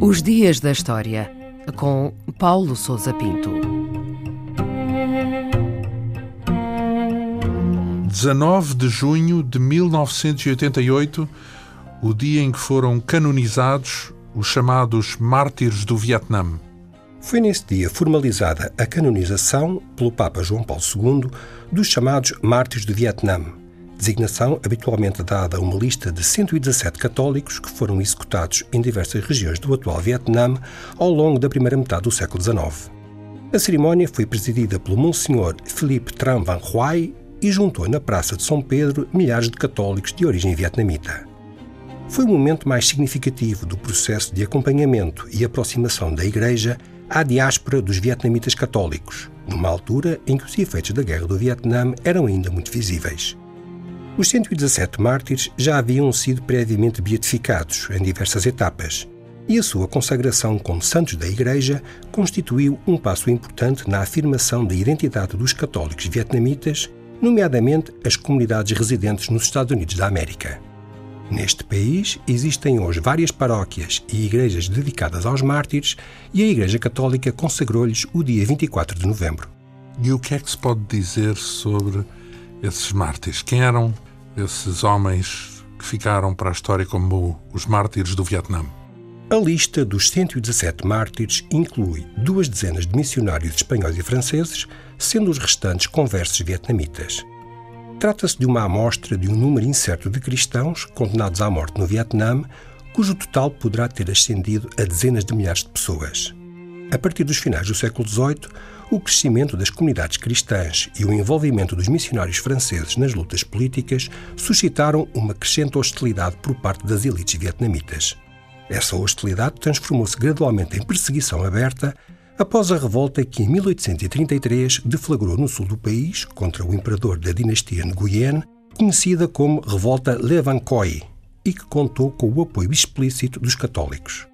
Os Dias da História, com Paulo Souza Pinto. 19 de junho de 1988, o dia em que foram canonizados os chamados Mártires do Vietnã. Foi nesse dia formalizada a canonização pelo Papa João Paulo II dos chamados Mártires do Vietnã, designação habitualmente dada a uma lista de 117 católicos que foram executados em diversas regiões do atual Vietnã ao longo da primeira metade do século XIX. A cerimónia foi presidida pelo Monsenhor Philippe Tran Van Huai e juntou na Praça de São Pedro milhares de católicos de origem vietnamita. Foi o momento mais significativo do processo de acompanhamento e aproximação da Igreja à diáspora dos vietnamitas católicos, numa altura em que os efeitos da Guerra do Vietnã eram ainda muito visíveis. Os 117 mártires já haviam sido previamente beatificados em diversas etapas, e a sua consagração como santos da Igreja constituiu um passo importante na afirmação da identidade dos católicos vietnamitas, nomeadamente as comunidades residentes nos Estados Unidos da América. Neste país existem hoje várias paróquias e igrejas dedicadas aos mártires e a Igreja Católica consagrou-lhes o dia 24 de novembro. E o que é que se pode dizer sobre esses mártires? Quem eram esses homens que ficaram para a história como os mártires do Vietnã? A lista dos 117 mártires inclui duas dezenas de missionários espanhóis e franceses, sendo os restantes conversos vietnamitas. Trata-se de uma amostra de um número incerto de cristãos condenados à morte no Vietnã, cujo total poderá ter ascendido a dezenas de milhares de pessoas. A partir dos finais do século XVIII, o crescimento das comunidades cristãs e o envolvimento dos missionários franceses nas lutas políticas suscitaram uma crescente hostilidade por parte das elites vietnamitas. Essa hostilidade transformou-se gradualmente em perseguição aberta após a revolta que em 1833 deflagrou no sul do país contra o imperador da dinastia Nguyen, conhecida como Revolta Le Van Khoi, e que contou com o apoio explícito dos católicos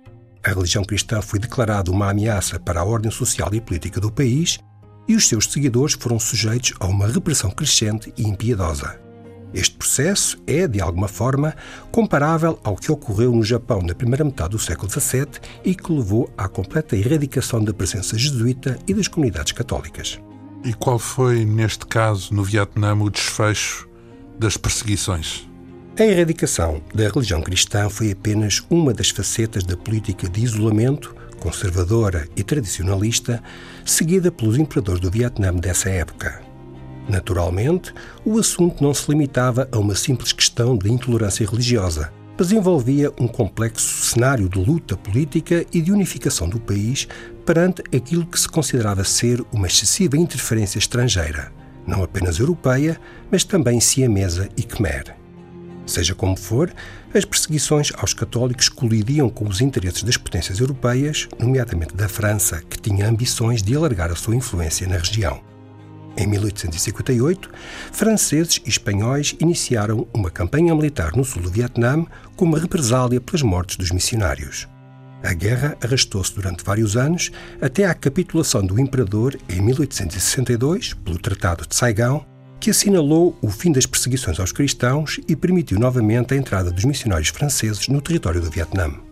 a religião cristã foi declarada uma ameaça para a ordem social e política do país e os seus seguidores foram sujeitos a uma repressão crescente e impiedosa. Este processo é, de alguma forma, comparável ao que ocorreu no Japão na primeira metade do século XVII e que levou à completa erradicação da presença jesuíta e das comunidades católicas. E qual foi, neste caso, no Vietnã, o desfecho das perseguições? A erradicação da religião cristã foi apenas uma das facetas da política de isolamento, conservadora e tradicionalista, seguida pelos imperadores do Vietnã dessa época. Naturalmente, o assunto não se limitava a uma simples questão de intolerância religiosa, mas envolvia um complexo cenário de luta política e de unificação do país perante aquilo que se considerava ser uma excessiva interferência estrangeira, não apenas europeia, mas também siamesa e khmer. Seja como for, as perseguições aos católicos colidiam com os interesses das potências europeias, nomeadamente da França, que tinha ambições de alargar a sua influência na região. Em 1858, franceses e espanhóis iniciaram uma campanha militar no sul do Vietnã como represália pelas mortes dos missionários. A guerra arrastou-se durante vários anos até à capitulação do imperador em 1862 pelo Tratado de Saigon que assinalou o fim das perseguições aos cristãos e permitiu novamente a entrada dos missionários franceses no território do Vietnã.